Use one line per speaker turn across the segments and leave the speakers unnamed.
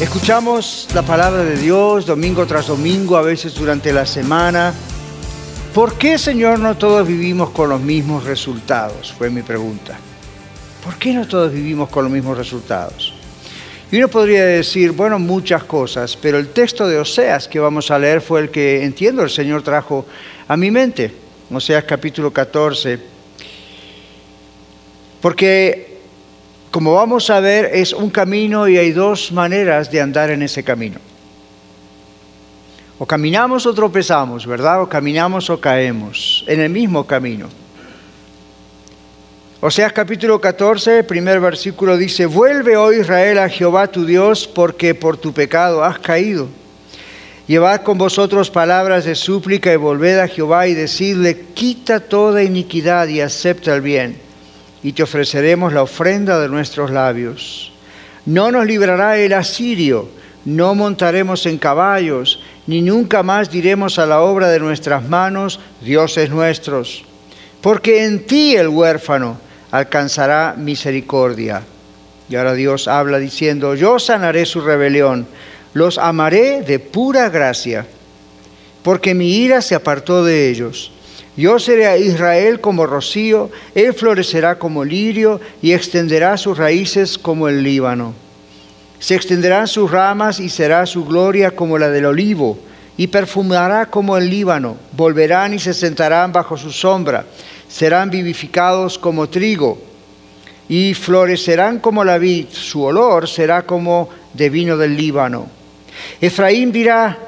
Escuchamos la palabra de Dios domingo tras domingo, a veces durante la semana. ¿Por qué, Señor, no todos vivimos con los mismos resultados? Fue mi pregunta. ¿Por qué no todos vivimos con los mismos resultados? Y uno podría decir, bueno, muchas cosas, pero el texto de Oseas que vamos a leer fue el que entiendo el Señor trajo a mi mente. Oseas capítulo 14. Porque como vamos a ver, es un camino y hay dos maneras de andar en ese camino. O caminamos o tropezamos, ¿verdad? O caminamos o caemos en el mismo camino. O sea, capítulo 14, primer versículo dice, vuelve, oh Israel, a Jehová tu Dios, porque por tu pecado has caído. Llevad con vosotros palabras de súplica y volved a Jehová y decidle, quita toda iniquidad y acepta el bien y te ofreceremos la ofrenda de nuestros labios. No nos librará el asirio, no montaremos en caballos, ni nunca más diremos a la obra de nuestras manos, dioses nuestros, porque en ti el huérfano alcanzará misericordia. Y ahora Dios habla diciendo, yo sanaré su rebelión, los amaré de pura gracia, porque mi ira se apartó de ellos yo seré a Israel como rocío, él florecerá como lirio y extenderá sus raíces como el Líbano. Se extenderán sus ramas y será su gloria como la del olivo, y perfumará como el Líbano. Volverán y se sentarán bajo su sombra, serán vivificados como trigo, y florecerán como la vid, su olor será como de vino del Líbano. Efraín dirá,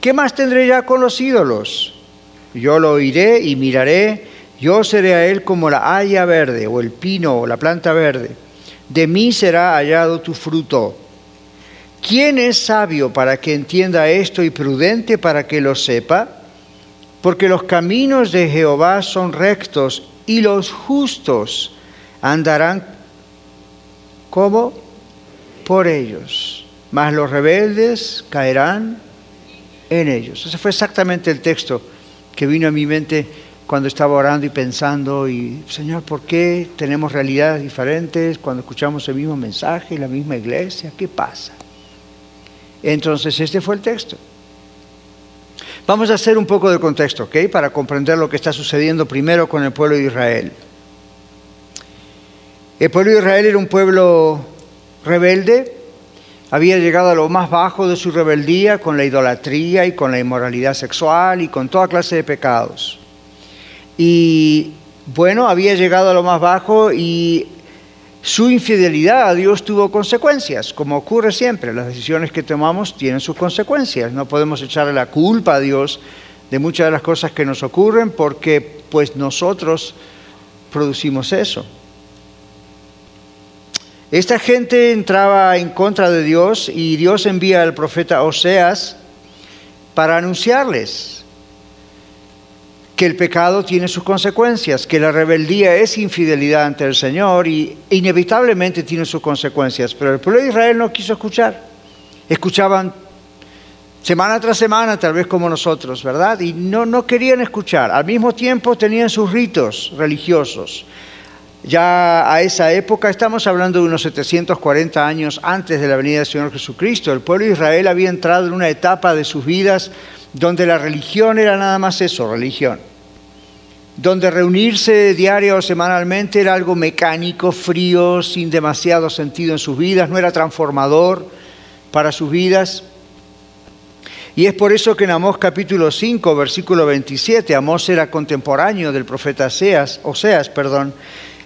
¿qué más tendré ya con los ídolos? Yo lo oiré y miraré, yo seré a él como la haya verde o el pino o la planta verde. De mí será hallado tu fruto. ¿Quién es sabio para que entienda esto y prudente para que lo sepa? Porque los caminos de Jehová son rectos y los justos andarán como por ellos, mas los rebeldes caerán en ellos. Ese fue exactamente el texto que vino a mi mente cuando estaba orando y pensando, y Señor, ¿por qué tenemos realidades diferentes cuando escuchamos el mismo mensaje, la misma iglesia? ¿Qué pasa? Entonces, este fue el texto. Vamos a hacer un poco de contexto, ¿ok? Para comprender lo que está sucediendo primero con el pueblo de Israel. El pueblo de Israel era un pueblo rebelde, había llegado a lo más bajo de su rebeldía con la idolatría y con la inmoralidad sexual y con toda clase de pecados. Y bueno, había llegado a lo más bajo y su infidelidad a Dios tuvo consecuencias, como ocurre siempre. Las decisiones que tomamos tienen sus consecuencias. No podemos echarle la culpa a Dios de muchas de las cosas que nos ocurren porque pues nosotros producimos eso. Esta gente entraba en contra de Dios y Dios envía al profeta Oseas para anunciarles que el pecado tiene sus consecuencias, que la rebeldía es infidelidad ante el Señor y inevitablemente tiene sus consecuencias. Pero el pueblo de Israel no quiso escuchar. Escuchaban semana tras semana, tal vez como nosotros, ¿verdad? Y no, no querían escuchar. Al mismo tiempo tenían sus ritos religiosos ya a esa época, estamos hablando de unos 740 años antes de la venida del Señor Jesucristo, el pueblo de Israel había entrado en una etapa de sus vidas donde la religión era nada más eso, religión. Donde reunirse diario o semanalmente era algo mecánico, frío, sin demasiado sentido en sus vidas, no era transformador para sus vidas. Y es por eso que en Amós capítulo 5, versículo 27, Amós era contemporáneo del profeta Oseas, Oseas perdón,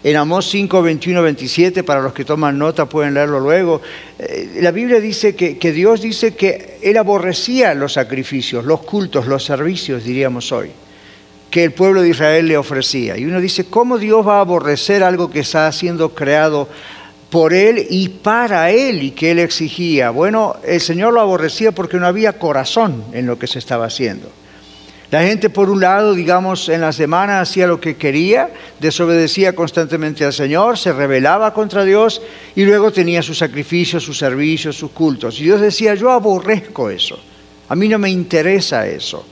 en Amós 5, 21, 27, para los que toman nota pueden leerlo luego, eh, la Biblia dice que, que Dios dice que Él aborrecía los sacrificios, los cultos, los servicios, diríamos hoy, que el pueblo de Israel le ofrecía. Y uno dice, ¿cómo Dios va a aborrecer algo que está siendo creado por él y para él y que él exigía. Bueno, el Señor lo aborrecía porque no había corazón en lo que se estaba haciendo. La gente, por un lado, digamos, en la semana hacía lo que quería, desobedecía constantemente al Señor, se rebelaba contra Dios y luego tenía sus sacrificios, sus servicios, sus cultos. Y Dios decía, yo aborrezco eso, a mí no me interesa eso,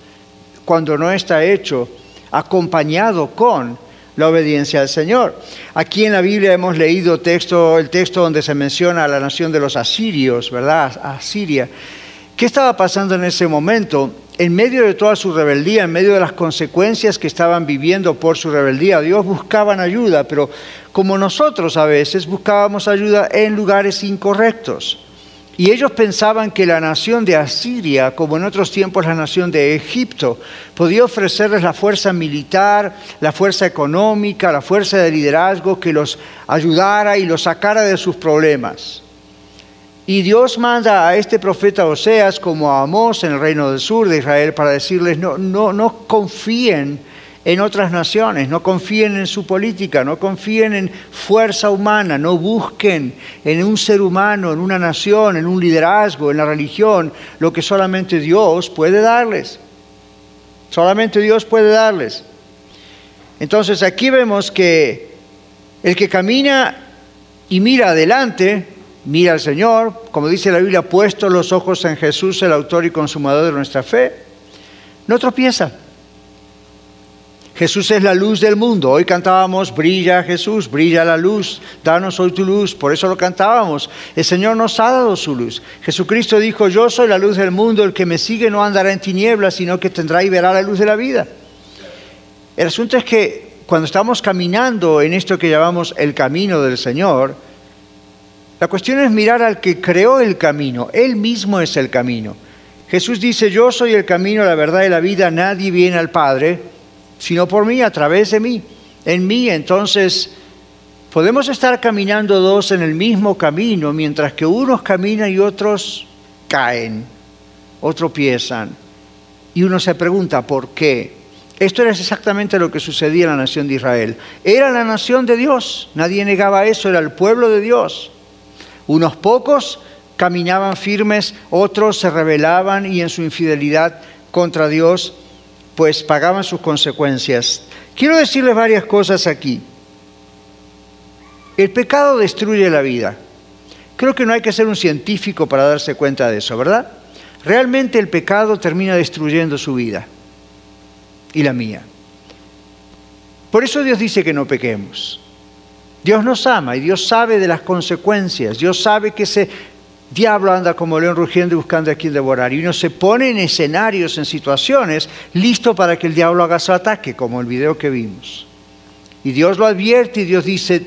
cuando no está hecho acompañado con la obediencia al Señor. Aquí en la Biblia hemos leído texto, el texto donde se menciona a la nación de los asirios, ¿verdad? Asiria. ¿Qué estaba pasando en ese momento? En medio de toda su rebeldía, en medio de las consecuencias que estaban viviendo por su rebeldía, Dios buscaban ayuda, pero como nosotros a veces buscábamos ayuda en lugares incorrectos. Y ellos pensaban que la nación de Asiria, como en otros tiempos la nación de Egipto, podía ofrecerles la fuerza militar, la fuerza económica, la fuerza de liderazgo que los ayudara y los sacara de sus problemas. Y Dios manda a este profeta Oseas como a Amós en el reino del sur de Israel para decirles, no, no, no confíen en otras naciones, no confíen en su política, no confíen en fuerza humana, no busquen en un ser humano, en una nación, en un liderazgo, en la religión, lo que solamente Dios puede darles. Solamente Dios puede darles. Entonces aquí vemos que el que camina y mira adelante, mira al Señor, como dice la Biblia, puesto los ojos en Jesús, el autor y consumador de nuestra fe, no tropieza Jesús es la luz del mundo. Hoy cantábamos, brilla Jesús, brilla la luz, danos hoy tu luz. Por eso lo cantábamos. El Señor nos ha dado su luz. Jesucristo dijo, yo soy la luz del mundo, el que me sigue no andará en tinieblas, sino que tendrá y verá la luz de la vida. El asunto es que cuando estamos caminando en esto que llamamos el camino del Señor, la cuestión es mirar al que creó el camino. Él mismo es el camino. Jesús dice, yo soy el camino, la verdad y la vida, nadie viene al Padre sino por mí, a través de mí, en mí. Entonces, podemos estar caminando dos en el mismo camino, mientras que unos caminan y otros caen, otros piensan. Y uno se pregunta, ¿por qué? Esto era exactamente lo que sucedía en la nación de Israel. Era la nación de Dios, nadie negaba eso, era el pueblo de Dios. Unos pocos caminaban firmes, otros se rebelaban y en su infidelidad contra Dios pues pagaban sus consecuencias. Quiero decirles varias cosas aquí. El pecado destruye la vida. Creo que no hay que ser un científico para darse cuenta de eso, ¿verdad? Realmente el pecado termina destruyendo su vida y la mía. Por eso Dios dice que no pequemos. Dios nos ama y Dios sabe de las consecuencias. Dios sabe que se diablo anda como león rugiendo y buscando a quien devorar. Y uno se pone en escenarios, en situaciones, listo para que el diablo haga su ataque, como el video que vimos. Y Dios lo advierte y Dios dice,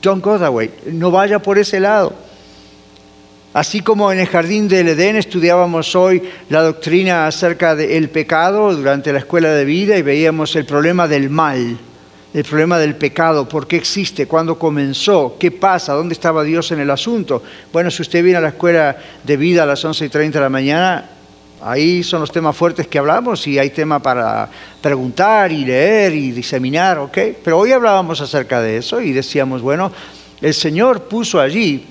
don't go that way, no vaya por ese lado. Así como en el jardín del Edén estudiábamos hoy la doctrina acerca del pecado durante la escuela de vida y veíamos el problema del mal el problema del pecado, por qué existe, cuándo comenzó, qué pasa, dónde estaba Dios en el asunto. Bueno, si usted viene a la escuela de vida a las 11 y 30 de la mañana, ahí son los temas fuertes que hablamos y hay tema para preguntar y leer y diseminar, ¿ok? Pero hoy hablábamos acerca de eso y decíamos, bueno, el Señor puso allí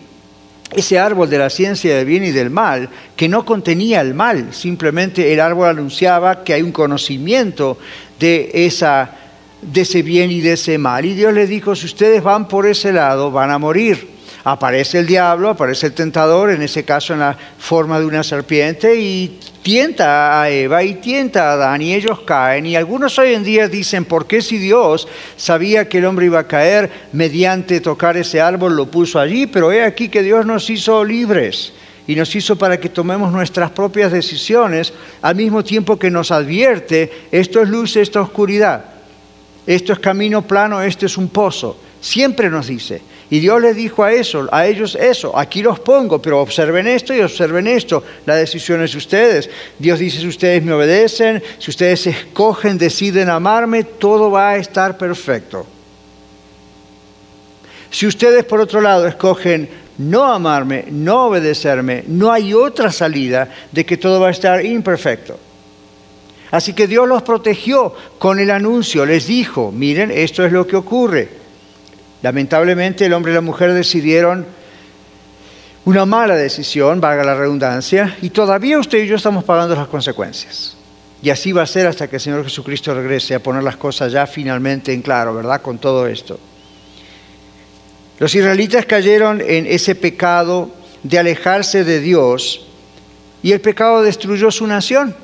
ese árbol de la ciencia del bien y del mal, que no contenía el mal, simplemente el árbol anunciaba que hay un conocimiento de esa de ese bien y de ese mal. Y Dios les dijo, si ustedes van por ese lado, van a morir. Aparece el diablo, aparece el tentador, en ese caso en la forma de una serpiente, y tienta a Eva y tienta a Adán, y ellos caen. Y algunos hoy en día dicen, ¿por qué si Dios sabía que el hombre iba a caer mediante tocar ese árbol, lo puso allí? Pero he aquí que Dios nos hizo libres y nos hizo para que tomemos nuestras propias decisiones, al mismo tiempo que nos advierte, esto es luz, esto es oscuridad. Esto es camino plano, este es un pozo. Siempre nos dice. Y Dios les dijo a eso, a ellos eso, aquí los pongo, pero observen esto y observen esto. La decisión es de ustedes. Dios dice, si ustedes me obedecen, si ustedes escogen, deciden amarme, todo va a estar perfecto. Si ustedes, por otro lado, escogen no amarme, no obedecerme, no hay otra salida de que todo va a estar imperfecto. Así que Dios los protegió con el anuncio, les dijo, miren, esto es lo que ocurre. Lamentablemente el hombre y la mujer decidieron una mala decisión, valga la redundancia, y todavía usted y yo estamos pagando las consecuencias. Y así va a ser hasta que el Señor Jesucristo regrese a poner las cosas ya finalmente en claro, ¿verdad? Con todo esto. Los israelitas cayeron en ese pecado de alejarse de Dios y el pecado destruyó su nación.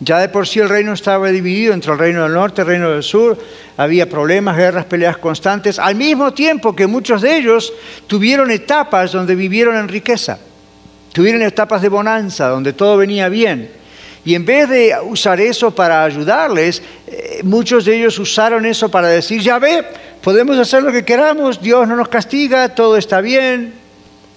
Ya de por sí el reino estaba dividido entre el reino del norte y el reino del sur. Había problemas, guerras, peleas constantes, al mismo tiempo que muchos de ellos tuvieron etapas donde vivieron en riqueza. Tuvieron etapas de bonanza, donde todo venía bien. Y en vez de usar eso para ayudarles, eh, muchos de ellos usaron eso para decir, ya ve, podemos hacer lo que queramos, Dios no nos castiga, todo está bien,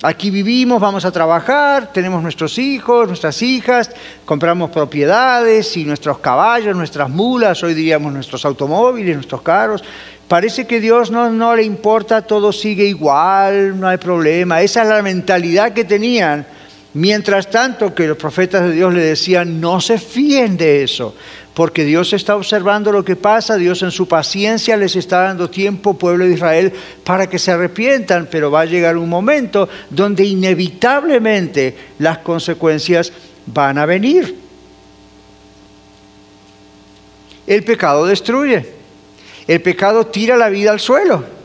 Aquí vivimos, vamos a trabajar, tenemos nuestros hijos, nuestras hijas, compramos propiedades y nuestros caballos, nuestras mulas, hoy diríamos nuestros automóviles, nuestros carros. Parece que Dios no, no le importa, todo sigue igual, no hay problema. Esa es la mentalidad que tenían. Mientras tanto que los profetas de Dios le decían, no se fíen de eso, porque Dios está observando lo que pasa, Dios en su paciencia les está dando tiempo, pueblo de Israel, para que se arrepientan, pero va a llegar un momento donde inevitablemente las consecuencias van a venir. El pecado destruye, el pecado tira la vida al suelo.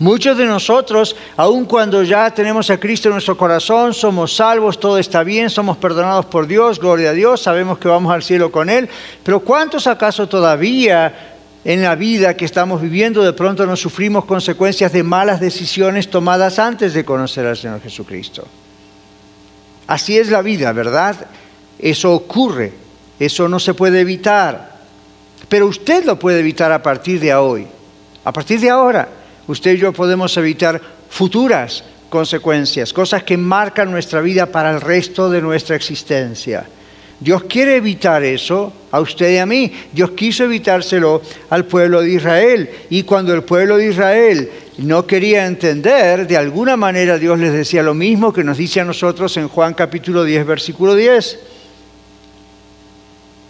Muchos de nosotros, aun cuando ya tenemos a Cristo en nuestro corazón, somos salvos, todo está bien, somos perdonados por Dios, gloria a Dios, sabemos que vamos al cielo con Él, pero ¿cuántos acaso todavía en la vida que estamos viviendo de pronto nos sufrimos consecuencias de malas decisiones tomadas antes de conocer al Señor Jesucristo? Así es la vida, ¿verdad? Eso ocurre, eso no se puede evitar, pero usted lo puede evitar a partir de hoy, a partir de ahora usted y yo podemos evitar futuras consecuencias, cosas que marcan nuestra vida para el resto de nuestra existencia. Dios quiere evitar eso a usted y a mí. Dios quiso evitárselo al pueblo de Israel. Y cuando el pueblo de Israel no quería entender, de alguna manera Dios les decía lo mismo que nos dice a nosotros en Juan capítulo 10, versículo 10.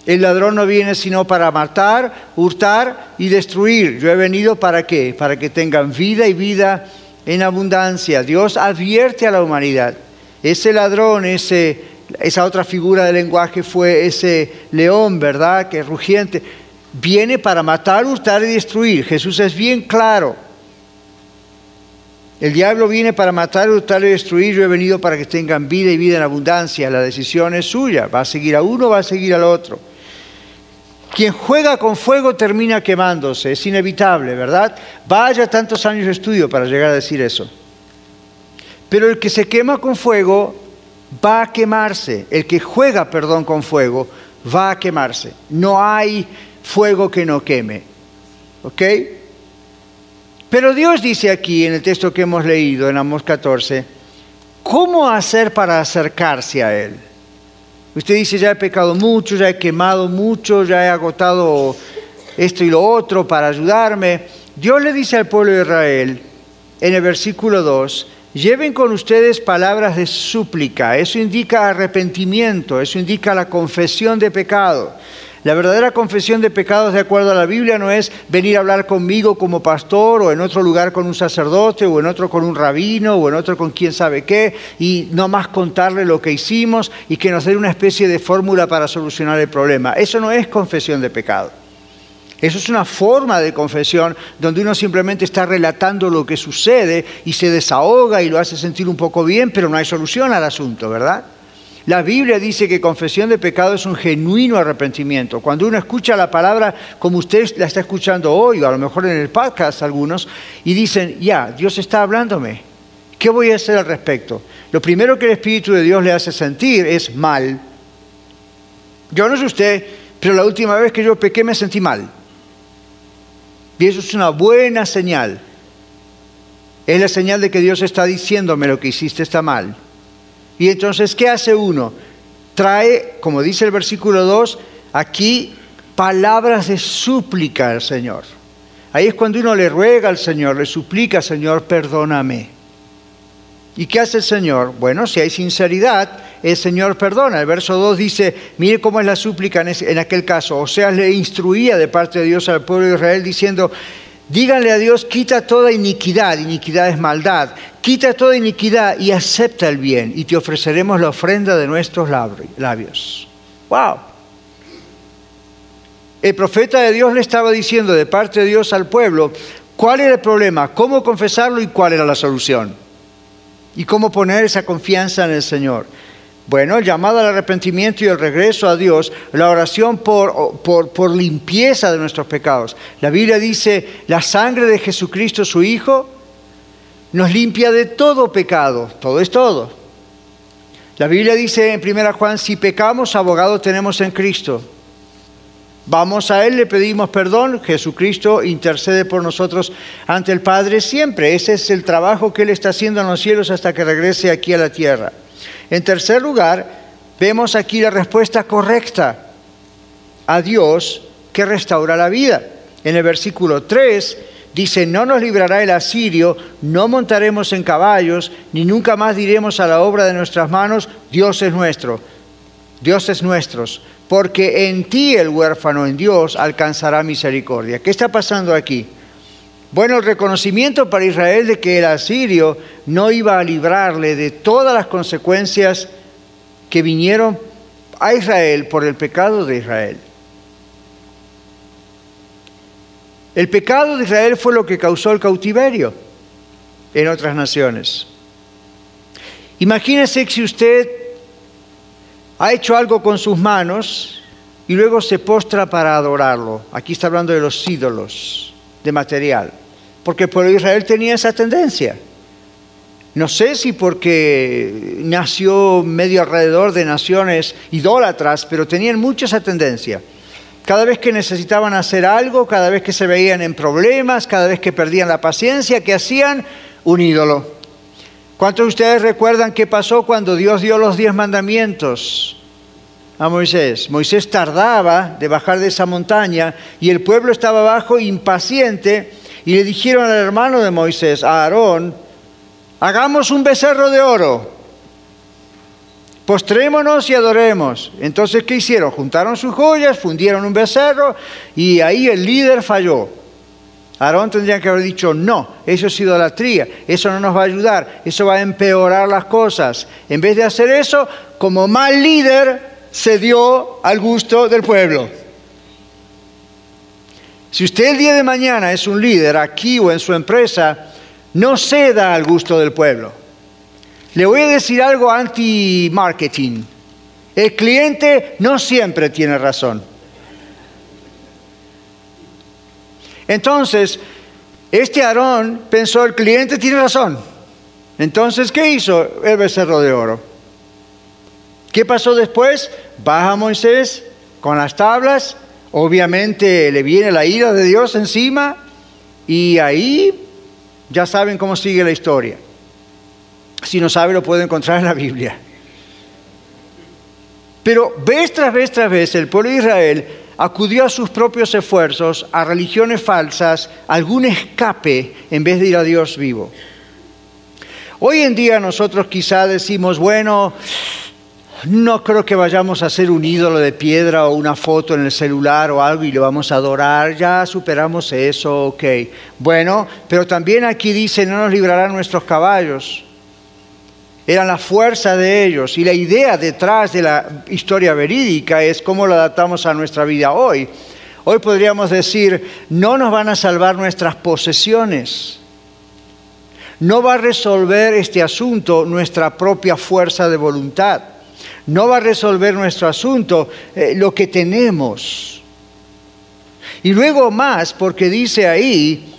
El ladrón no viene sino para matar, hurtar y destruir. Yo he venido para qué? Para que tengan vida y vida en abundancia. Dios advierte a la humanidad. Ese ladrón, ese, esa otra figura del lenguaje fue ese león, ¿verdad? Que es rugiente. Viene para matar, hurtar y destruir. Jesús es bien claro. El diablo viene para matar, hurtar y destruir. Yo he venido para que tengan vida y vida en abundancia. La decisión es suya. Va a seguir a uno, va a seguir al otro. Quien juega con fuego termina quemándose, es inevitable, ¿verdad? Vaya tantos años de estudio para llegar a decir eso. Pero el que se quema con fuego va a quemarse. El que juega, perdón, con fuego va a quemarse. No hay fuego que no queme. ¿Ok? Pero Dios dice aquí en el texto que hemos leído en Amos 14, ¿cómo hacer para acercarse a Él? Usted dice, ya he pecado mucho, ya he quemado mucho, ya he agotado esto y lo otro para ayudarme. Dios le dice al pueblo de Israel en el versículo 2, lleven con ustedes palabras de súplica. Eso indica arrepentimiento, eso indica la confesión de pecado. La verdadera confesión de pecados de acuerdo a la Biblia no es venir a hablar conmigo como pastor o en otro lugar con un sacerdote o en otro con un rabino o en otro con quién sabe qué y no más contarle lo que hicimos y que nos dé una especie de fórmula para solucionar el problema. Eso no es confesión de pecado. Eso es una forma de confesión donde uno simplemente está relatando lo que sucede y se desahoga y lo hace sentir un poco bien, pero no hay solución al asunto, ¿verdad? La Biblia dice que confesión de pecado es un genuino arrepentimiento. Cuando uno escucha la palabra como usted la está escuchando hoy, o a lo mejor en el podcast algunos, y dicen, ya, Dios está hablándome, ¿qué voy a hacer al respecto? Lo primero que el Espíritu de Dios le hace sentir es mal. Yo no sé usted, pero la última vez que yo pequé me sentí mal. Y eso es una buena señal. Es la señal de que Dios está diciéndome lo que hiciste está mal. Y entonces, ¿qué hace uno? Trae, como dice el versículo 2, aquí palabras de súplica al Señor. Ahí es cuando uno le ruega al Señor, le suplica, Señor, perdóname. ¿Y qué hace el Señor? Bueno, si hay sinceridad, el Señor perdona. El verso 2 dice, mire cómo es la súplica en, aquel caso. O sea, le instruía de parte de Dios al pueblo de Israel diciendo, Díganle a Dios, quita toda iniquidad, iniquidad es maldad, quita toda iniquidad y acepta el bien y te ofreceremos la ofrenda de nuestros labios. ¡Wow! El profeta de Dios le estaba diciendo de parte de Dios al pueblo cuál era el problema, cómo confesarlo y cuál era la solución. Y cómo poner esa confianza en el Señor. Bueno, el llamado al arrepentimiento y el regreso a Dios, la oración por, por, por, limpieza de nuestros pecados. La Biblia dice, la sangre de Jesucristo, su Hijo, nos limpia de todo pecado, todo es todo. La Biblia dice en 1 Juan, si pecamos, abogado tenemos en Cristo. Vamos a Él, le pedimos perdón, Jesucristo intercede por nosotros ante el Padre siempre. Ese es el trabajo que Él está haciendo en los cielos hasta que regrese aquí a la tierra. En tercer lugar, vemos aquí la respuesta correcta a Dios que restaura la vida. En el versículo 3 dice, no nos librará el asirio, no montaremos en caballos, ni nunca más diremos a la obra de nuestras manos, Dios es nuestro, Dios es nuestros, porque en ti el huérfano en Dios alcanzará misericordia. ¿Qué está pasando aquí? Bueno, el reconocimiento para Israel de que el asirio no iba a librarle de todas las consecuencias que vinieron a Israel por el pecado de Israel. El pecado de Israel fue lo que causó el cautiverio en otras naciones. Imagínese si usted ha hecho algo con sus manos y luego se postra para adorarlo. Aquí está hablando de los ídolos de material, porque el pueblo de Israel tenía esa tendencia. No sé si porque nació medio alrededor de naciones idólatras, pero tenían mucha esa tendencia. Cada vez que necesitaban hacer algo, cada vez que se veían en problemas, cada vez que perdían la paciencia, ¿qué hacían? Un ídolo. ¿Cuántos de ustedes recuerdan qué pasó cuando Dios dio los diez mandamientos a Moisés? Moisés tardaba de bajar de esa montaña y el pueblo estaba abajo impaciente y le dijeron al hermano de Moisés, a Aarón, hagamos un becerro de oro, postrémonos y adoremos. Entonces, ¿qué hicieron? Juntaron sus joyas, fundieron un becerro y ahí el líder falló. Aarón tendría que haber dicho, no, eso es idolatría, eso no nos va a ayudar, eso va a empeorar las cosas. En vez de hacer eso, como mal líder, se dio al gusto del pueblo. Si usted el día de mañana es un líder aquí o en su empresa, no ceda al gusto del pueblo. Le voy a decir algo anti-marketing. El cliente no siempre tiene razón. Entonces, este Aarón pensó, el cliente tiene razón. Entonces, ¿qué hizo el becerro de oro? ¿Qué pasó después? Baja Moisés con las tablas, obviamente le viene la ira de Dios encima y ahí ya saben cómo sigue la historia. Si no sabe, lo puede encontrar en la Biblia. Pero vez tras vez tras vez el pueblo de Israel acudió a sus propios esfuerzos, a religiones falsas, algún escape en vez de ir a Dios vivo. Hoy en día nosotros quizá decimos, bueno, no creo que vayamos a hacer un ídolo de piedra o una foto en el celular o algo y lo vamos a adorar, ya superamos eso, ok. Bueno, pero también aquí dice, no nos librarán nuestros caballos eran la fuerza de ellos. Y la idea detrás de la historia verídica es cómo lo adaptamos a nuestra vida hoy. Hoy podríamos decir, no nos van a salvar nuestras posesiones. No va a resolver este asunto nuestra propia fuerza de voluntad. No va a resolver nuestro asunto eh, lo que tenemos. Y luego más, porque dice ahí,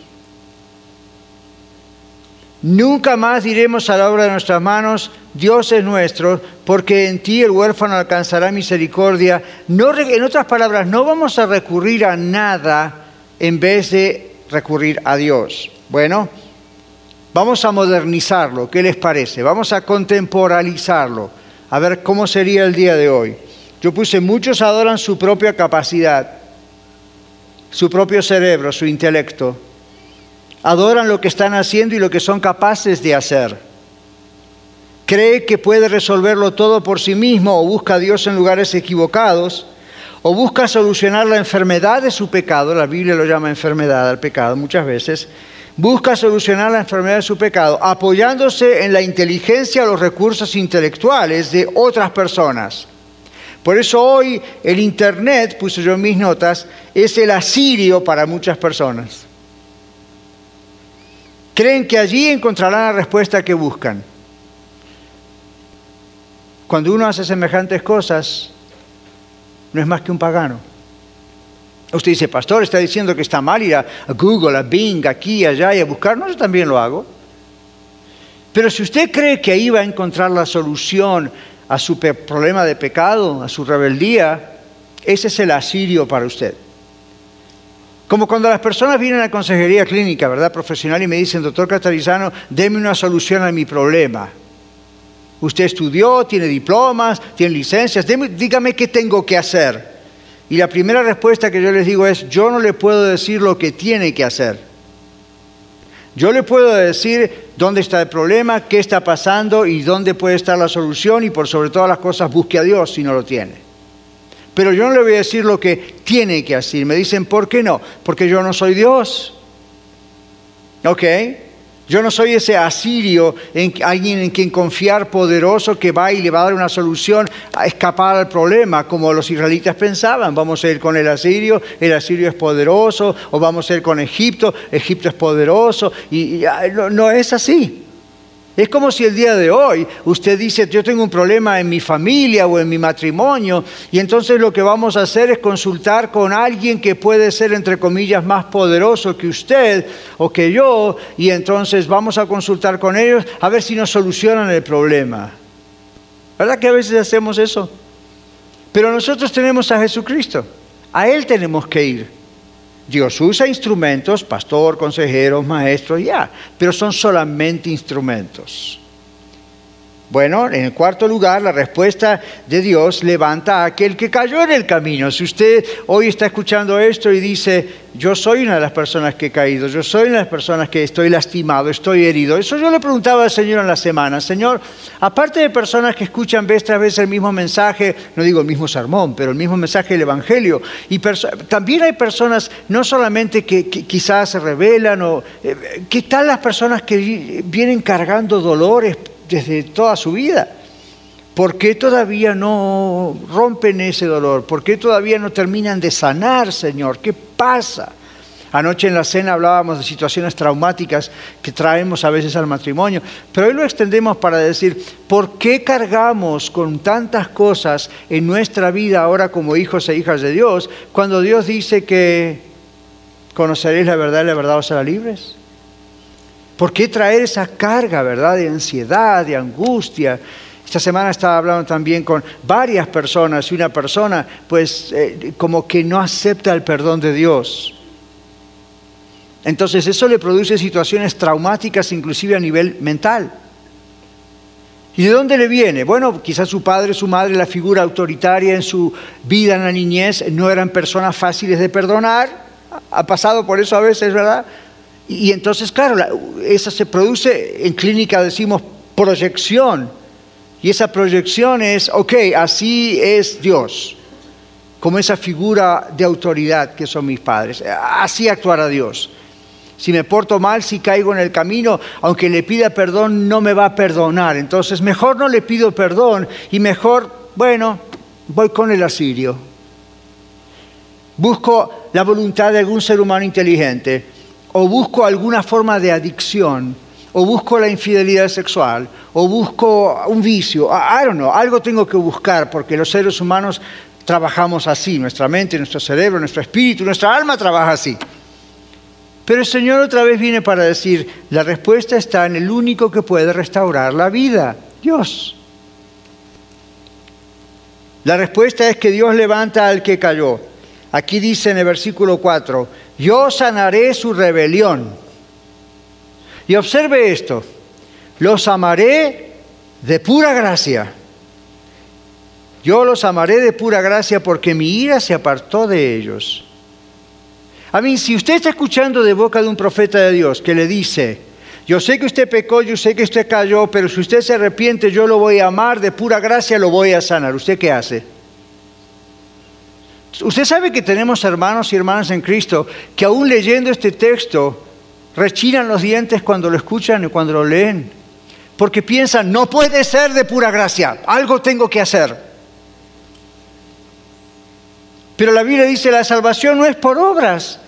Nunca más diremos a la obra de nuestras manos, Dios es nuestro, porque en ti el huérfano alcanzará misericordia. No, en otras palabras, no vamos a recurrir a nada en vez de recurrir a Dios. Bueno, vamos a modernizarlo, ¿qué les parece? Vamos a contemporalizarlo, a ver cómo sería el día de hoy. Yo puse, muchos adoran su propia capacidad, su propio cerebro, su intelecto adoran lo que están haciendo y lo que son capaces de hacer. Cree que puede resolverlo todo por sí mismo o busca a Dios en lugares equivocados o busca solucionar la enfermedad de su pecado, la Biblia lo llama enfermedad al pecado muchas veces, busca solucionar la enfermedad de su pecado apoyándose en la inteligencia o los recursos intelectuales de otras personas. Por eso hoy el Internet, puse yo en mis notas, es el asirio para muchas personas. Creen que allí encontrarán la respuesta que buscan. Cuando uno hace semejantes cosas, no es más que un pagano. Usted dice, pastor, está diciendo que está mal ir a Google, a Bing, aquí, allá y a buscar. No, yo también lo hago. Pero si usted cree que ahí va a encontrar la solución a su problema de pecado, a su rebeldía, ese es el asirio para usted. Como cuando las personas vienen a consejería clínica, ¿verdad? Profesional y me dicen, doctor Catarizano, deme una solución a mi problema. Usted estudió, tiene diplomas, tiene licencias, dígame qué tengo que hacer. Y la primera respuesta que yo les digo es, yo no le puedo decir lo que tiene que hacer. Yo le puedo decir dónde está el problema, qué está pasando y dónde puede estar la solución y por sobre todas las cosas busque a Dios si no lo tiene. Pero yo no le voy a decir lo que tiene que hacer. Me dicen, ¿por qué no? Porque yo no soy Dios. ¿Ok? Yo no soy ese asirio, en, alguien en quien confiar poderoso que va y le va a dar una solución a escapar al problema, como los israelitas pensaban. Vamos a ir con el asirio, el asirio es poderoso, o vamos a ir con Egipto, Egipto es poderoso, y, no es así. Es como si el día de hoy usted dice, yo tengo un problema en mi familia o en mi matrimonio, y entonces lo que vamos a hacer es consultar con alguien que puede ser, entre comillas, más poderoso que usted o que yo, y entonces vamos a consultar con ellos a ver si nos solucionan el problema. ¿Verdad que a veces hacemos eso? Pero nosotros tenemos a Jesucristo, a Él tenemos que ir. Dios usa instrumentos, pastor, consejeros, maestros, ya, pero son solamente instrumentos. Bueno, en el cuarto lugar, la respuesta de Dios levanta a aquel que cayó en el camino. Si usted hoy está escuchando esto y dice, yo soy una de las personas que he caído, yo soy una de las personas que estoy lastimado, estoy herido. Eso yo le preguntaba al Señor en la semana, Señor, aparte de personas que escuchan vez tras vez el mismo mensaje, no digo el mismo sermón, pero el mismo mensaje del Evangelio, y también hay personas no solamente que, quizás se rebelan, o, eh, ¿qué tal las personas que vienen cargando dolores? Desde toda su vida. ¿Por qué todavía no rompen ese dolor? ¿Por qué todavía no terminan de sanar, Señor? ¿Qué pasa? Anoche en la cena hablábamos de situaciones traumáticas que traemos a veces al matrimonio, pero hoy lo extendemos para decir, ¿por qué cargamos con tantas cosas en nuestra vida ahora como hijos e hijas de Dios cuando Dios dice que conoceréis la verdad y la verdad os hará libres? ¿Por qué traer esa carga, verdad, de ansiedad, de angustia? Esta semana estaba hablando también con varias personas y una persona, pues, eh, como que no acepta el perdón de Dios. Entonces eso le produce situaciones traumáticas, inclusive a nivel mental. ¿Y de dónde le viene? Bueno, quizás su padre, su madre, la figura autoritaria en su vida en la niñez, no eran personas fáciles de perdonar. Ha pasado por eso a veces, ¿verdad? Y entonces, claro, esa se produce, en clínica decimos proyección. Y esa proyección es, ok, así es Dios, como esa figura de autoridad que son mis padres. Así actuará Dios. Si me porto mal, si caigo en el camino, aunque le pida perdón, no me va a perdonar. Entonces, mejor no le pido perdón y mejor, bueno, voy con el asirio. Busco la voluntad de algún ser humano inteligente o busco alguna forma de adicción, o busco la infidelidad sexual, o busco un vicio, I don't know, algo tengo que buscar porque los seres humanos trabajamos así, nuestra mente, nuestro cerebro, nuestro espíritu, nuestra alma trabaja así. Pero el Señor otra vez viene para decir, la respuesta está en el único que puede restaurar la vida, Dios. La respuesta es que Dios levanta al que cayó. Aquí dice en el versículo 4, yo sanaré su rebelión. Y observe esto, los amaré de pura gracia. Yo los amaré de pura gracia porque mi ira se apartó de ellos. A mí, si usted está escuchando de boca de un profeta de Dios que le dice, yo sé que usted pecó, yo sé que usted cayó, pero si usted se arrepiente, yo lo voy a amar, de pura gracia lo voy a sanar. ¿Usted qué hace? Usted sabe que tenemos hermanos y hermanas en Cristo que aún leyendo este texto rechinan los dientes cuando lo escuchan y cuando lo leen, porque piensan, no puede ser de pura gracia, algo tengo que hacer. Pero la Biblia dice, la salvación no es por obras.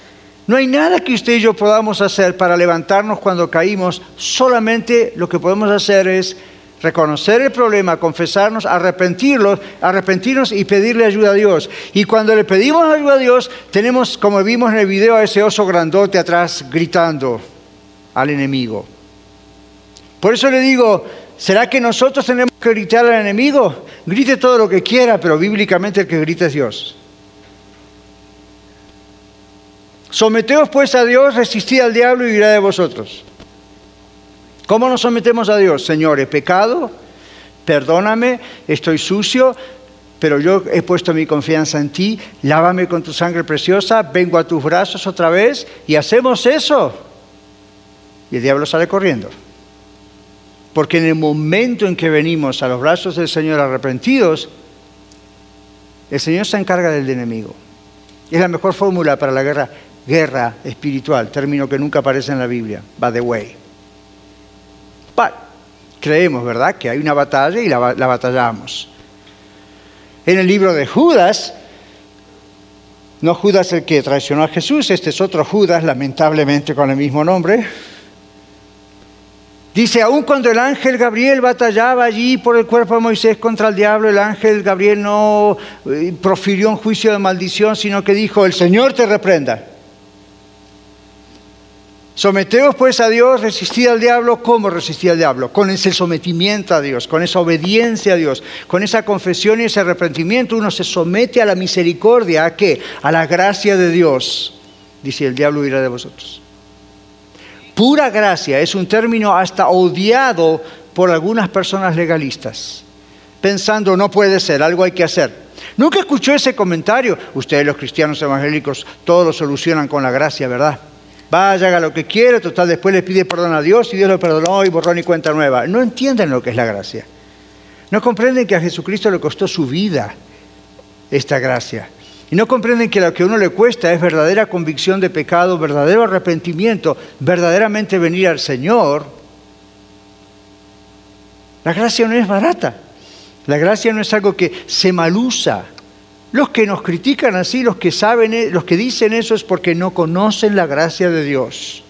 No hay nada que usted y yo podamos hacer para levantarnos cuando caímos. Solamente lo que podemos hacer es reconocer el problema, confesarnos, arrepentirnos, arrepentirnos y pedirle ayuda a Dios. Y cuando le pedimos ayuda a Dios, tenemos, como vimos en el video, a ese oso grandote atrás gritando al enemigo. Por eso le digo, ¿será que nosotros tenemos que gritar al enemigo? Grite todo lo que quiera, pero bíblicamente el que grita es Dios. Someteos pues a Dios, resistid al diablo y irá de vosotros. ¿Cómo nos sometemos a Dios? Señor, he pecado, perdóname, estoy sucio, pero yo he puesto mi confianza en ti, lávame con tu sangre preciosa, vengo a tus brazos otra vez y hacemos eso. Y el diablo sale corriendo. Porque en el momento en que venimos a los brazos del Señor arrepentidos, el Señor se encarga del enemigo. Es la mejor fórmula para la guerra guerra espiritual, término que nunca aparece en la Biblia, by the way. Creemos, ¿verdad?, que hay una batalla y la, la batallamos. En el libro de Judas, no Judas el que traicionó a Jesús, este es otro Judas, lamentablemente con el mismo nombre. Dice, aun cuando el ángel Gabriel batallaba allí por el cuerpo de Moisés contra el diablo, el ángel Gabriel no eh, profirió un juicio de maldición, sino que dijo, el Señor te reprenda. Someteos pues a Dios, resistid al diablo. ¿Cómo resistir al diablo? Con ese sometimiento a Dios, con esa obediencia a Dios, con esa confesión y ese arrepentimiento. Uno se somete a la misericordia, ¿a qué? A la gracia de Dios. Dice, el diablo irá de vosotros. Pura gracia es un término hasta odiado por algunas personas legalistas, pensando no puede ser, algo hay que hacer. Nunca escuchó ese comentario. Ustedes los cristianos evangélicos todo lo solucionan con la gracia, ¿verdad? Vaya, haga lo que quiera, total, después le pide perdón a Dios y Dios lo perdonó y borró ni cuenta nueva. No entienden lo que es la gracia. No comprenden que a Jesucristo le costó su vida esta gracia. Y no comprenden que lo que a uno le cuesta es verdadera convicción de pecado, verdadero arrepentimiento, verdaderamente venir al Señor. La gracia no es barata. La gracia no es algo que se malusa. Los que nos critican así, los que saben, los que dicen eso es porque no conocen la gracia de Dios.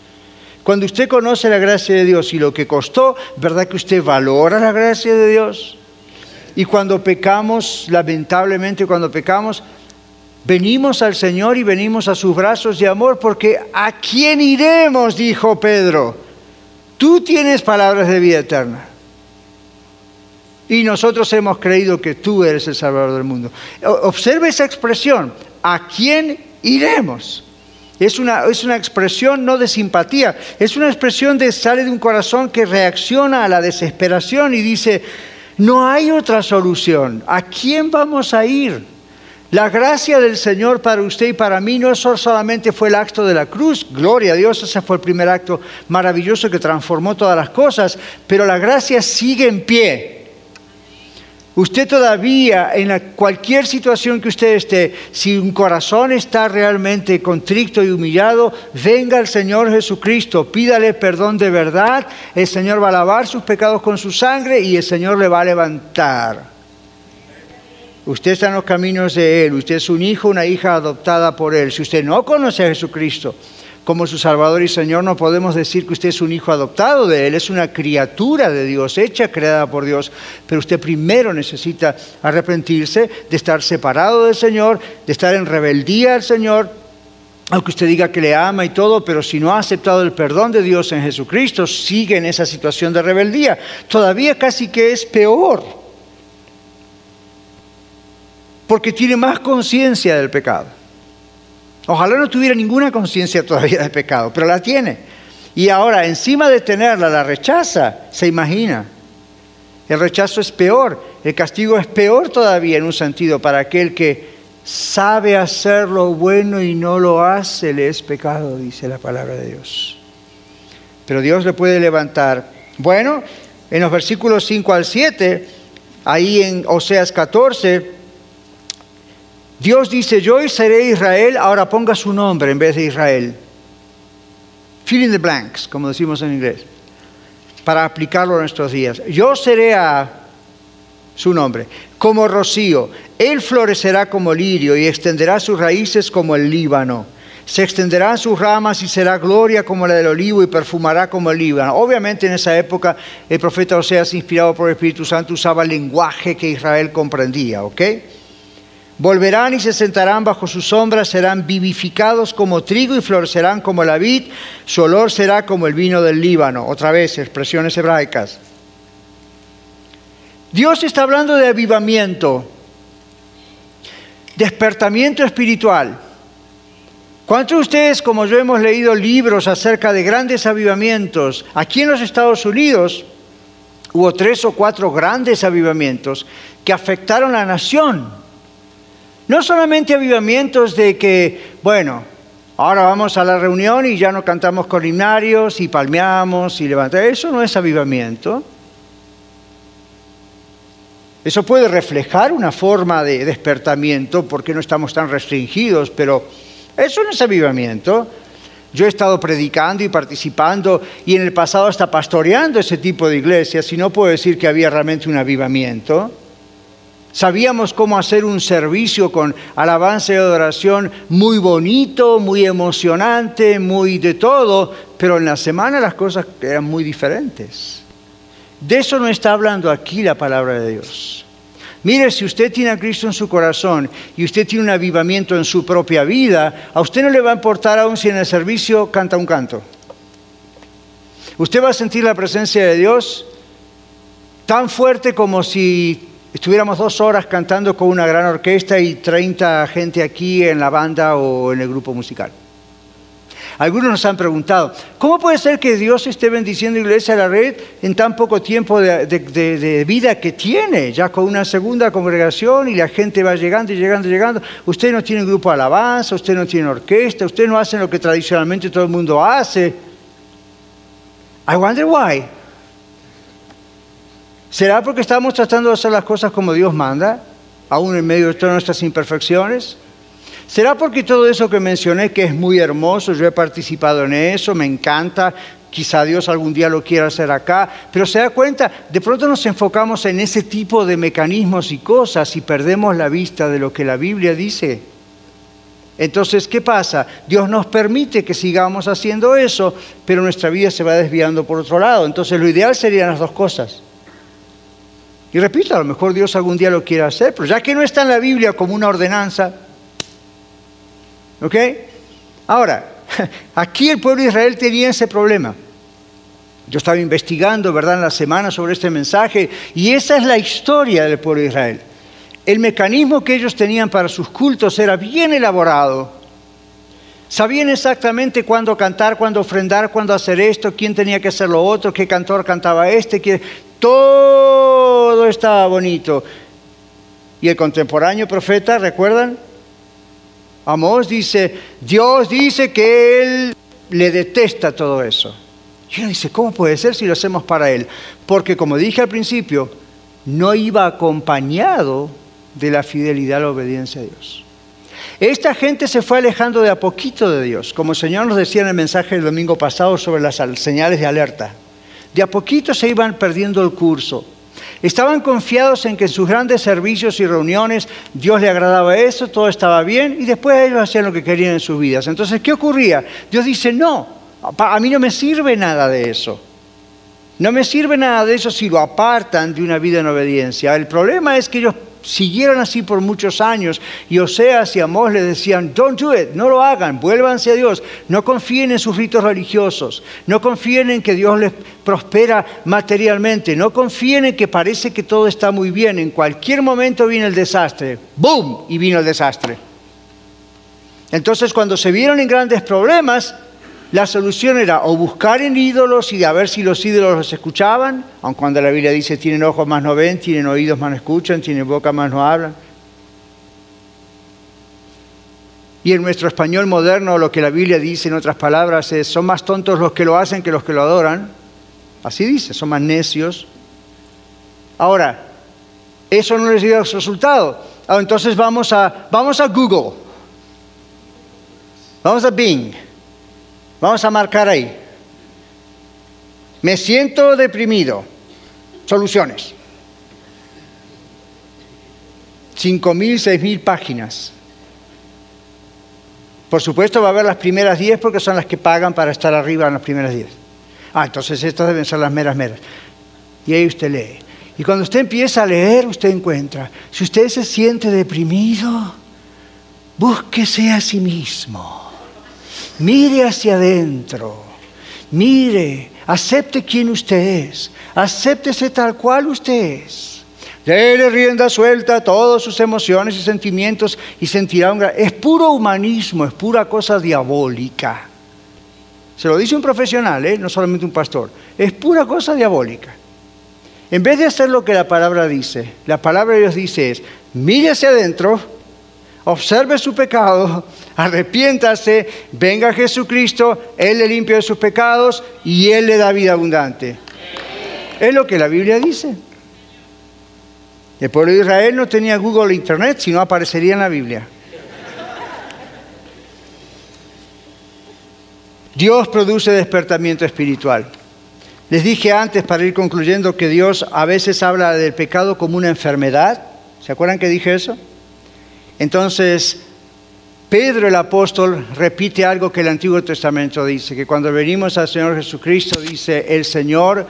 Cuando usted conoce la gracia de Dios y lo que costó, ¿verdad que usted valora la gracia de Dios? Y cuando pecamos, lamentablemente cuando pecamos, venimos al Señor y venimos a sus brazos de amor, porque ¿a quién iremos? dijo Pedro. Tú tienes palabras de vida eterna y nosotros hemos creído que tú eres el Salvador del mundo. Observe esa expresión, ¿a quién iremos? Es una, es una expresión no de simpatía, es una expresión de sale de un corazón que reacciona a la desesperación y dice, no hay otra solución, ¿a quién vamos a ir? La gracia del Señor para usted y para mí no solamente fue el acto de la cruz, gloria a Dios, ese fue el primer acto maravilloso que transformó todas las cosas, pero la gracia sigue en pie. Usted todavía, en cualquier situación que usted esté, si un corazón está realmente contrito y humillado, venga al Señor Jesucristo, pídale perdón de verdad, el Señor va a lavar sus pecados con su sangre y el Señor le va a levantar. Usted está en los caminos de Él, usted es un hijo, una hija adoptada por Él. Si usted no conoce a Jesucristo, como su Salvador y Señor, no podemos decir que usted es un hijo adoptado de Él, es una criatura de Dios, hecha, creada por Dios, pero usted primero necesita arrepentirse de estar separado del Señor, de estar en rebeldía al Señor, aunque usted diga que le ama y todo, pero si no ha aceptado el perdón de Dios en Jesucristo, sigue en esa situación de rebeldía. Todavía casi que es peor, porque tiene más conciencia del pecado. Ojalá no tuviera ninguna conciencia todavía de pecado, pero la tiene. Y ahora, encima de tenerla, la rechaza, se imagina. El rechazo es peor, el castigo es peor todavía en un sentido para aquel que sabe hacer lo bueno y no lo hace, le es pecado, dice la palabra de Dios. Pero Dios le puede levantar. Bueno, en los versículos 5 al 7, ahí en Oseas 14, Dios dice, yo seré Israel, ahora ponga su nombre en vez de Israel. Fill in the blanks, como decimos en inglés, para aplicarlo a nuestros días. Yo seré a su nombre, como rocío. Él florecerá como lirio y extenderá sus raíces como el Líbano se extenderán sus ramas y será gloria como la del olivo y perfumará como el Líbano. Obviamente en esa época el profeta Oseas, inspirado por el Espíritu Santo, usaba el lenguaje que Israel comprendía, ¿ok? Volverán y se sentarán bajo su sombra, serán vivificados como trigo y florecerán como la vid, su olor será como el vino del Líbano. Otra vez, expresiones hebraicas. Dios está hablando de avivamiento, despertamiento espiritual. ¿Cuántos de ustedes, como yo, hemos leído libros acerca de grandes avivamientos? Aquí en los Estados Unidos hubo tres o cuatro grandes avivamientos que afectaron a la nación. No solamente avivamientos de que, bueno, ahora vamos a la reunión y ya no cantamos corinarios y palmeamos y levantamos. Eso no es avivamiento. Eso puede reflejar una forma de despertamiento porque no estamos tan restringidos, pero eso no es avivamiento. Yo he estado predicando y participando y en el pasado hasta pastoreando ese tipo de iglesias y no puedo decir que había realmente un avivamiento. Sabíamos cómo hacer un servicio con alabanza y adoración muy bonito, muy emocionante, muy de todo, pero en la semana las cosas eran muy diferentes. De eso no está hablando aquí la palabra de Dios. Mire, si usted tiene a Cristo en su corazón y usted tiene un avivamiento en su propia vida, a usted no le va a importar aún si en el servicio canta un canto. Usted va a sentir la presencia de Dios tan fuerte como si estuviéramos dos horas cantando con una gran orquesta y 30 gente aquí en la banda o en el grupo musical. Algunos nos han preguntado, ¿cómo puede ser que Dios esté bendiciendo Iglesia de la Red en tan poco tiempo de, vida que tiene, ya con una segunda congregación y la gente va llegando y llegando y llegando? Usted no tiene grupo de alabanza, usted no tiene orquesta, usted no hace lo que tradicionalmente todo el mundo hace. I wonder why. ¿Será porque estamos tratando de hacer las cosas como Dios manda, aún en medio de todas nuestras imperfecciones? ¿Será porque todo eso que mencioné, que es muy hermoso, yo he participado en eso, me encanta, quizá Dios algún día lo quiera hacer acá, pero se da cuenta, de pronto nos enfocamos en ese tipo de mecanismos y cosas y perdemos la vista de lo que la Biblia dice. Entonces, ¿qué pasa? Dios nos permite que sigamos haciendo eso, pero nuestra vida se va desviando por otro lado. Entonces, lo ideal serían las dos cosas. Y repito, a lo mejor Dios algún día lo quiera hacer, pero ya que no está en la Biblia como una ordenanza, ¿Ok? Ahora, aquí el pueblo de Israel tenía ese problema. Yo estaba investigando, ¿verdad?, en la semana sobre este mensaje y esa es la historia del pueblo de Israel. El mecanismo que ellos tenían para sus cultos era bien elaborado. Sabían exactamente cuándo cantar, cuándo ofrendar, cuándo hacer esto, quién tenía que hacer lo otro, qué cantor cantaba este, qué... todo estaba bonito. Y el contemporáneo profeta, ¿recuerdan? Amós dice, Dios dice que Él le detesta todo eso. Y uno dice, ¿cómo puede ser si lo hacemos para Él? Porque como dije al principio, no iba acompañado de la fidelidad a la obediencia a Dios. Esta gente se fue alejando de a poquito de Dios, como el Señor nos decía en el mensaje del domingo pasado sobre las señales de alerta. De a poquito se iban perdiendo el curso. Estaban confiados en que en sus grandes servicios y reuniones Dios le agradaba eso, todo estaba bien y después ellos hacían lo que querían en sus vidas. Entonces, ¿qué ocurría? Dios dice, no, a mí no me sirve nada de eso. No me sirve nada de eso si lo apartan de una vida en obediencia. El problema es que ellos siguieron así por muchos años y Oseas y Amós le decían, don't do it, no lo hagan, vuélvanse a Dios, no confíen en sus ritos religiosos, no confíen en que Dios les prospera materialmente, no confíen en que parece que todo está muy bien, en cualquier momento viene el desastre, ¡boom! y vino el desastre. Entonces cuando se vieron en grandes problemas, la solución era o buscar en ídolos y a ver si los ídolos los escuchaban, aun cuando la Biblia dice tienen ojos más no ven, tienen oídos más no escuchan, tienen boca más no hablan. Y en nuestro español moderno lo que la Biblia dice en otras palabras es, son más tontos los que lo hacen que los que lo adoran. Así dice, son más necios. Ahora, eso no les dio resultado. Ah, entonces vamos a, vamos a Google. Vamos a Bing. Vamos a marcar ahí. Me siento deprimido. Soluciones. Cinco mil, seis mil páginas. Por supuesto va a haber las primeras diez porque son las que pagan para estar arriba en las primeras diez. Ah, entonces estas deben ser las meras meras. Y ahí usted lee. Y cuando usted empieza a leer, usted encuentra, si usted se siente deprimido, búsquese a sí mismo. Mire hacia adentro. Mire, acepte quién usted es. Acéptese tal cual usted es. Dele rienda suelta a todas sus emociones y sentimientos y sentirá un gran... Es puro humanismo, es pura cosa diabólica. Se lo dice un profesional, ¿eh? no solamente un pastor. Es pura cosa diabólica. En vez de hacer lo que la palabra dice, la palabra de Dios dice es, mire hacia adentro, observe su pecado, arrepiéntase, venga a Jesucristo, Él le limpia de sus pecados y Él le da vida abundante. Es lo que la Biblia dice. El pueblo de Israel no tenía Google e Internet, sino aparecería en la Biblia. Dios produce despertamiento espiritual. Les dije antes, para ir concluyendo, que Dios a veces habla del pecado como una enfermedad. ¿Se acuerdan que dije eso? Entonces, Pedro el apóstol repite algo que el Antiguo Testamento dice, que cuando venimos al Señor Jesucristo, dice, el Señor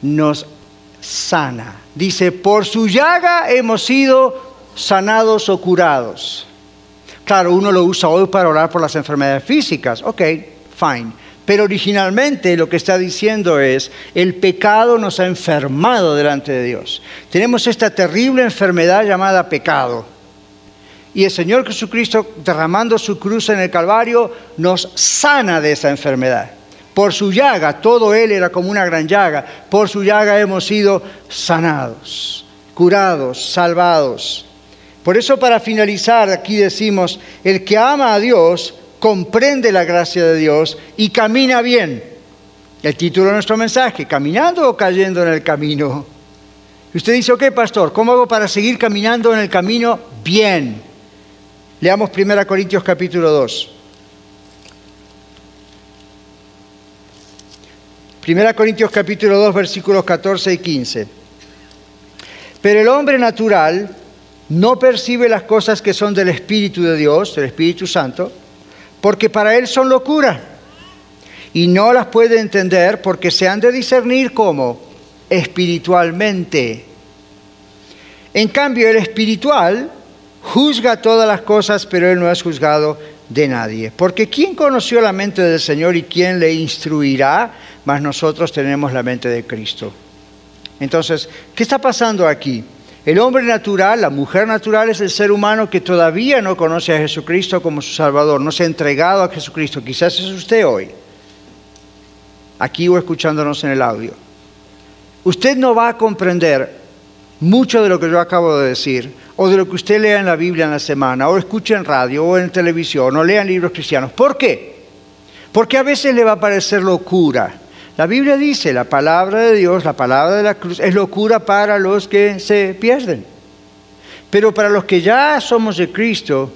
nos sana. Dice, por su llaga hemos sido sanados o curados. Claro, uno lo usa hoy para orar por las enfermedades físicas. Ok, fine. Pero originalmente lo que está diciendo es, el pecado nos ha enfermado delante de Dios. Tenemos esta terrible enfermedad llamada pecado. Y el Señor Jesucristo, derramando su cruz en el Calvario, nos sana de esa enfermedad. Por su llaga, todo Él era como una gran llaga, por su llaga hemos sido sanados, curados, salvados. Por eso para finalizar aquí decimos, el que ama a Dios comprende la gracia de Dios y camina bien. El título de nuestro mensaje, caminando o cayendo en el camino. Y usted dice, ok, pastor, ¿cómo hago para seguir caminando en el camino bien? Leamos 1 Corintios capítulo 2. 1 Corintios capítulo 2 versículos 14 y 15. Pero el hombre natural no percibe las cosas que son del Espíritu de Dios, del Espíritu Santo, porque para él son locura. Y no las puede entender porque se han de discernir como espiritualmente. En cambio, el espiritual juzga todas las cosas, pero él no es juzgado de nadie. Porque ¿quién conoció la mente del Señor y quién le instruirá? Mas nosotros tenemos la mente de Cristo. Entonces, ¿qué está pasando aquí? El hombre natural, la mujer natural es el ser humano que todavía no conoce a Jesucristo como su Salvador, no se ha entregado a Jesucristo. Quizás es usted hoy, aquí o escuchándonos en el audio. Usted no va a comprender mucho de lo que yo acabo de decir, o de lo que usted lea en la Biblia en la semana, o escuche en radio, o en televisión, o lea en libros cristianos. ¿Por qué? Porque a veces le va a parecer locura la Biblia dice, la palabra de Dios, la palabra de la cruz, es locura para los que se pierden. Pero para los que ya somos de Cristo,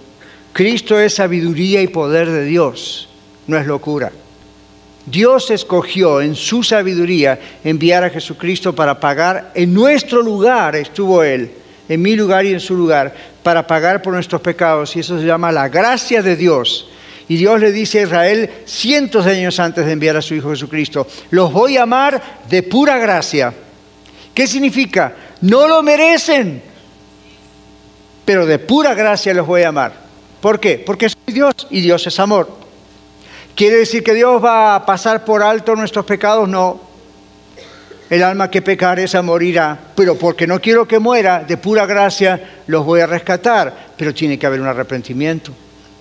Cristo es sabiduría y poder de Dios, no es locura. Dios escogió en su sabiduría enviar a Jesucristo para pagar, en nuestro lugar estuvo Él, en mi lugar y en su lugar, para pagar por nuestros pecados. Y eso se llama la gracia de Dios y Dios le dice a Israel cientos de años antes de enviar a su Hijo Jesucristo, los voy a amar de pura gracia. ¿Qué significa? No lo merecen, pero de pura gracia los voy a amar. ¿Por qué? Porque soy Dios y Dios es amor. ¿Quiere decir que Dios va a pasar por alto nuestros pecados? No. El alma que pecar esa morirá, pero porque no quiero que muera, de pura gracia los voy a rescatar, pero tiene que haber un arrepentimiento.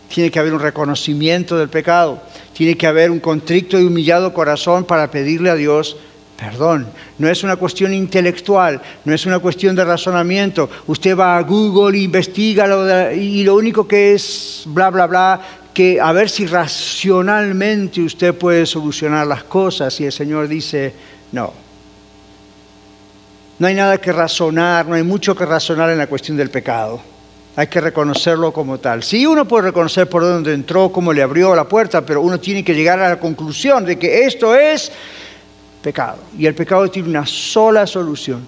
Tiene que haber un reconocimiento del pecado. Tiene que haber un contrito y humillado corazón para pedirle a Dios perdón. No es una cuestión intelectual, no es una cuestión de razonamiento. Usted va a Google, investiga y lo único que es bla, bla, bla, que a ver si racionalmente usted puede solucionar las cosas. Y el Señor dice, no. No hay nada que razonar, no hay mucho que razonar en la cuestión del pecado. hay que reconocerlo como tal. Sí, uno puede reconocer por dónde entró, cómo le abrió la puerta, pero uno tiene que llegar a la conclusión de que esto es pecado. Y el pecado tiene una sola solución,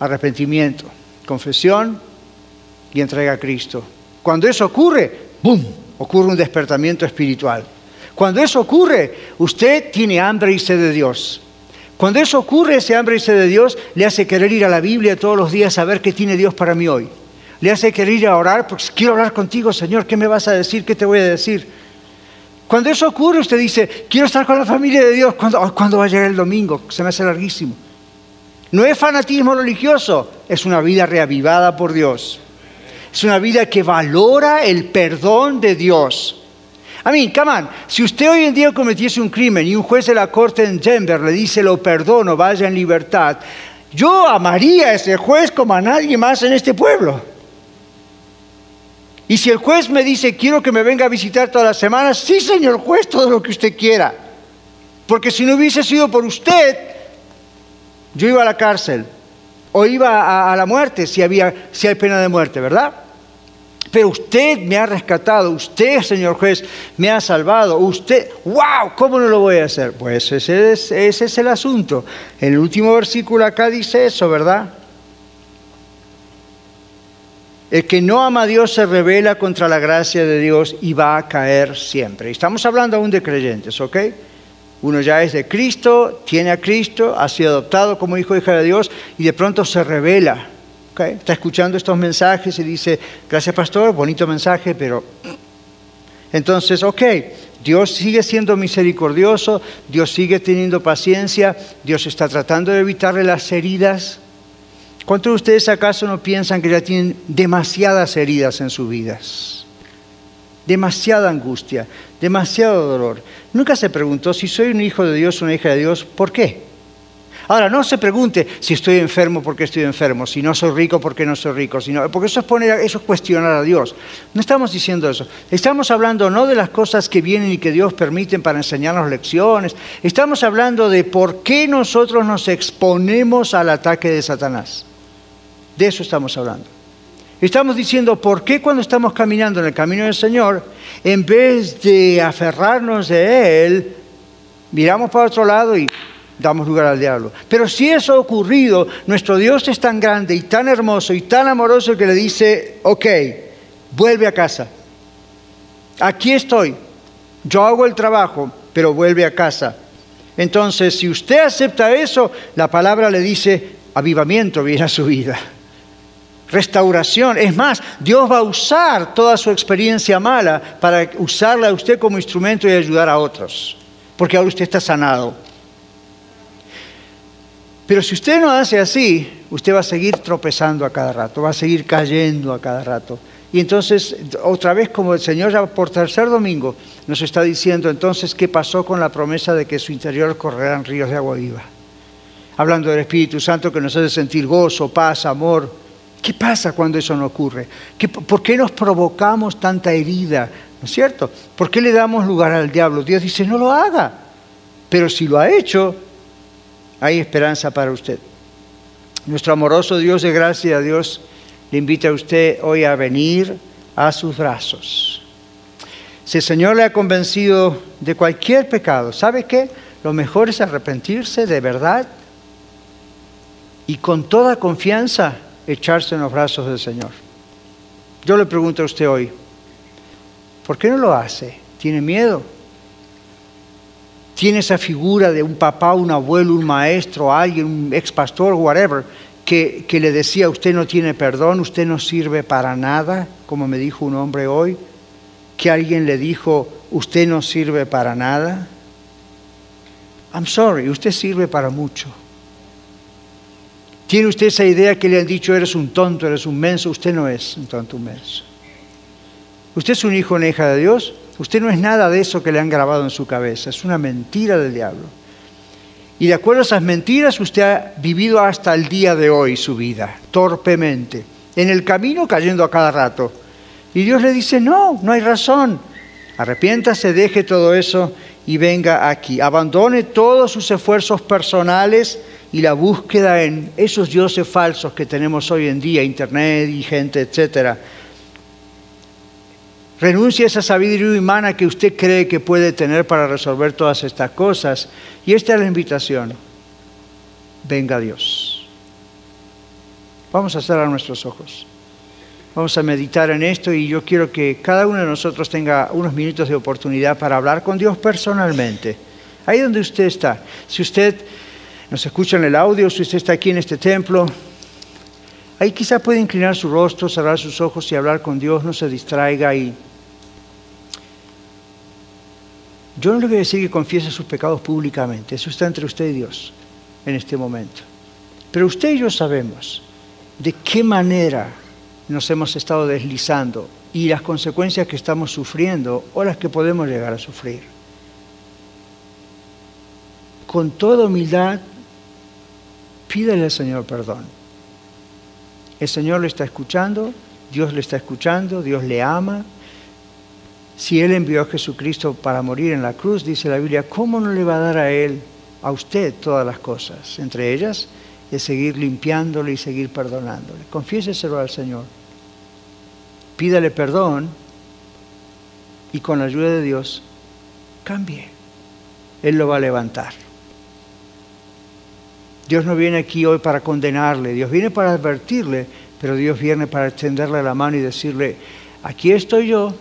arrepentimiento, confesión y entrega a Cristo. Cuando eso ocurre, ¡boom!, ocurre un despertamiento espiritual. Cuando eso ocurre, usted tiene hambre y sed de Dios. Cuando eso ocurre, ese hambre y sed de Dios le hace querer ir a la Biblia todos los días a ver qué tiene Dios para mí hoy le hace querer ir a orar, porque quiero hablar contigo, Señor, ¿qué me vas a decir? ¿Qué te voy a decir? Cuando eso ocurre, usted dice, quiero estar con la familia de Dios. ¿Cuándo, va a llegar el domingo? Se me hace larguísimo. No es fanatismo religioso, es una vida reavivada por Dios. Es una vida que valora el perdón de Dios. A mí, come on, si usted hoy en día cometiese un crimen y un juez de la corte en Denver le dice lo perdono, vaya en libertad, yo amaría a ese juez como a nadie más en este pueblo. Y si el juez me dice, quiero que me venga a visitar todas las semanas, sí, señor juez, todo lo que usted quiera. Porque si no hubiese sido por usted, yo iba a la cárcel o iba a, la muerte si, había, si hay pena de muerte, ¿verdad? Pero usted me ha rescatado, usted, señor juez, me ha salvado, usted, wow, ¿cómo no lo voy a hacer? Pues ese es, ese es el asunto. El último versículo acá dice eso, ¿verdad? El que no ama a Dios se revela contra la gracia de Dios y va a caer siempre. Estamos hablando aún de creyentes, ¿ok? Uno ya es de Cristo, tiene a Cristo, ha sido adoptado como hijo o hija de Dios y de pronto se revela. Está escuchando estos mensajes y dice, gracias pastor, bonito mensaje, pero... Entonces, ok, Dios sigue siendo misericordioso, Dios sigue teniendo paciencia, Dios está tratando de evitarle las heridas ¿Cuántos de ustedes acaso no piensan que ya tienen demasiadas heridas en sus vidas? Demasiada angustia, demasiado dolor. Nunca se preguntó si soy un hijo de Dios una hija de Dios, ¿por qué? Ahora, no se pregunte si estoy enfermo porque estoy enfermo, si no soy rico porque no soy rico, sino, porque eso es, poner, eso es cuestionar a Dios. No estamos diciendo eso. Estamos hablando no de las cosas que vienen y que Dios permite para enseñarnos lecciones. Estamos hablando de por qué nosotros nos exponemos al ataque de Satanás. De eso estamos hablando. Estamos diciendo, ¿por qué cuando estamos caminando en el camino del Señor, en vez de aferrarnos de Él, miramos para otro lado y damos lugar al diablo? Pero si eso ha ocurrido, nuestro Dios es tan grande y tan hermoso y tan amoroso que le dice, ok, vuelve a casa. Aquí estoy, yo hago el trabajo, pero vuelve a casa. Entonces, si usted acepta eso, la palabra le dice, avivamiento viene a su vida restauración. Es más, Dios va a usar toda su experiencia mala para usarla a usted como instrumento y ayudar a otros, porque ahora usted está sanado. Pero si usted no hace así, usted va a seguir tropezando a cada rato, va a seguir cayendo a cada rato. Y entonces, otra vez, como el Señor ya por tercer domingo nos está diciendo, entonces, ¿qué pasó con la promesa de que su interior correrán ríos de agua viva? Hablando del Espíritu Santo que nos hace sentir gozo, paz, amor, ¿Qué pasa cuando eso no ocurre? ¿Por qué nos provocamos tanta herida? ¿No es cierto? ¿Por qué le damos lugar al diablo? Dios dice, no lo haga. Pero si lo ha hecho, hay esperanza para usted. Nuestro amoroso Dios de gracia, Dios le invita a usted hoy a venir a sus brazos. Si el Señor le ha convencido de cualquier pecado, ¿sabe qué? Lo mejor es arrepentirse de verdad y con toda confianza echarse en los brazos del Señor. Yo le pregunto a usted hoy, ¿por qué no lo hace? ¿Tiene miedo? ¿Tiene esa figura de un papá, un abuelo, un maestro, alguien, un ex pastor, whatever, que, que le decía, usted no tiene perdón, usted no sirve para nada, como me dijo un hombre hoy? que alguien le dijo, usted no sirve para nada. I'm sorry, usted sirve para mucho. ¿Tiene usted esa idea que le han dicho, eres un tonto, eres un menso? Usted no es un tonto, un menso. Usted es un hijo, una hija de Dios. Usted no es nada de eso que le han grabado en su cabeza. Es una mentira del diablo. Y de acuerdo a esas mentiras, usted ha vivido hasta el día de hoy su vida, torpemente, en el camino cayendo a cada rato. Y Dios le dice, no, no hay razón. Arrepiéntase, deje todo eso y venga aquí. Abandone todos sus esfuerzos personales y la búsqueda en esos dioses falsos que tenemos hoy en día, internet y gente, etcétera, Renuncie a esa sabiduría humana que usted cree que puede tener para resolver todas estas cosas. Y esta es la invitación. Venga Dios. Vamos a cerrar nuestros ojos. Vamos a meditar en esto y yo quiero que cada uno de nosotros tenga unos minutos de oportunidad para hablar con Dios personalmente. Ahí donde usted está. Si usted nos escucha en el audio, si usted está aquí en este templo, ahí quizá puede inclinar su rostro, cerrar sus ojos y hablar con Dios, no se distraiga y yo no le voy a decir que confiese sus pecados públicamente, eso está entre usted y Dios en este momento. Pero usted y yo sabemos de qué manera nos hemos estado deslizando y las consecuencias que estamos sufriendo o las que podemos llegar a sufrir. Con toda humildad, pídele al Señor perdón. El Señor le está escuchando, Dios le está escuchando, Dios le ama. Si Él envió a Jesucristo para morir en la cruz, dice la Biblia, ¿cómo no le va a dar a Él, a usted, todas las cosas? Entre ellas, es seguir limpiándole y seguir perdonándole. Confiéseselo al Señor. Pídale perdón y con la ayuda de Dios, cambie. Él lo va a levantar. Dios no viene aquí hoy para condenarle, Dios viene para advertirle, pero Dios viene para extenderle la mano y decirle, aquí estoy yo,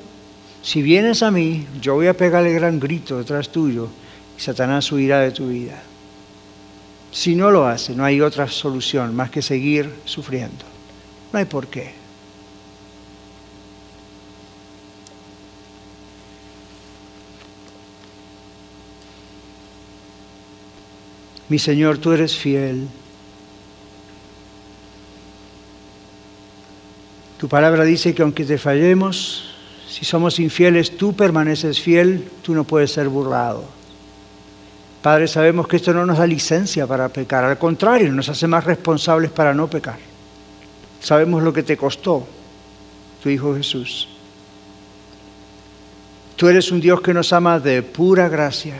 si vienes a mí, yo voy a pegarle gran grito detrás tuyo y Satanás huirá de tu vida. Si no lo hace, no hay otra solución más que seguir sufriendo. No hay por qué. Mi Señor, tú eres fiel. Tu palabra dice que aunque te fallemos, si somos infieles, tú permaneces fiel, tú no puedes ser burlado. Padre, sabemos que esto no nos da licencia para pecar, al contrario, nos hace más responsables para no pecar. Sabemos lo que te costó tu Hijo Jesús. Tú eres un Dios que nos ama de pura gracia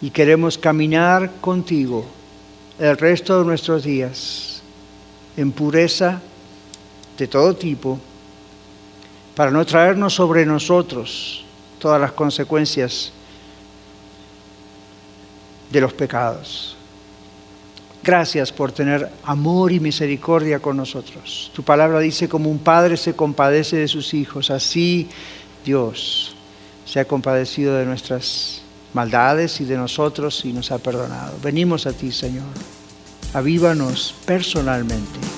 y queremos caminar contigo el resto de nuestros días en pureza de todo tipo, para no traernos sobre nosotros todas las consecuencias de los pecados. Gracias por tener amor y misericordia con nosotros. Tu palabra dice como un padre se compadece de sus hijos, así Dios se ha compadecido de nuestras maldades y de nosotros y nos ha perdonado. Venimos a ti, Señor. Avívanos personalmente.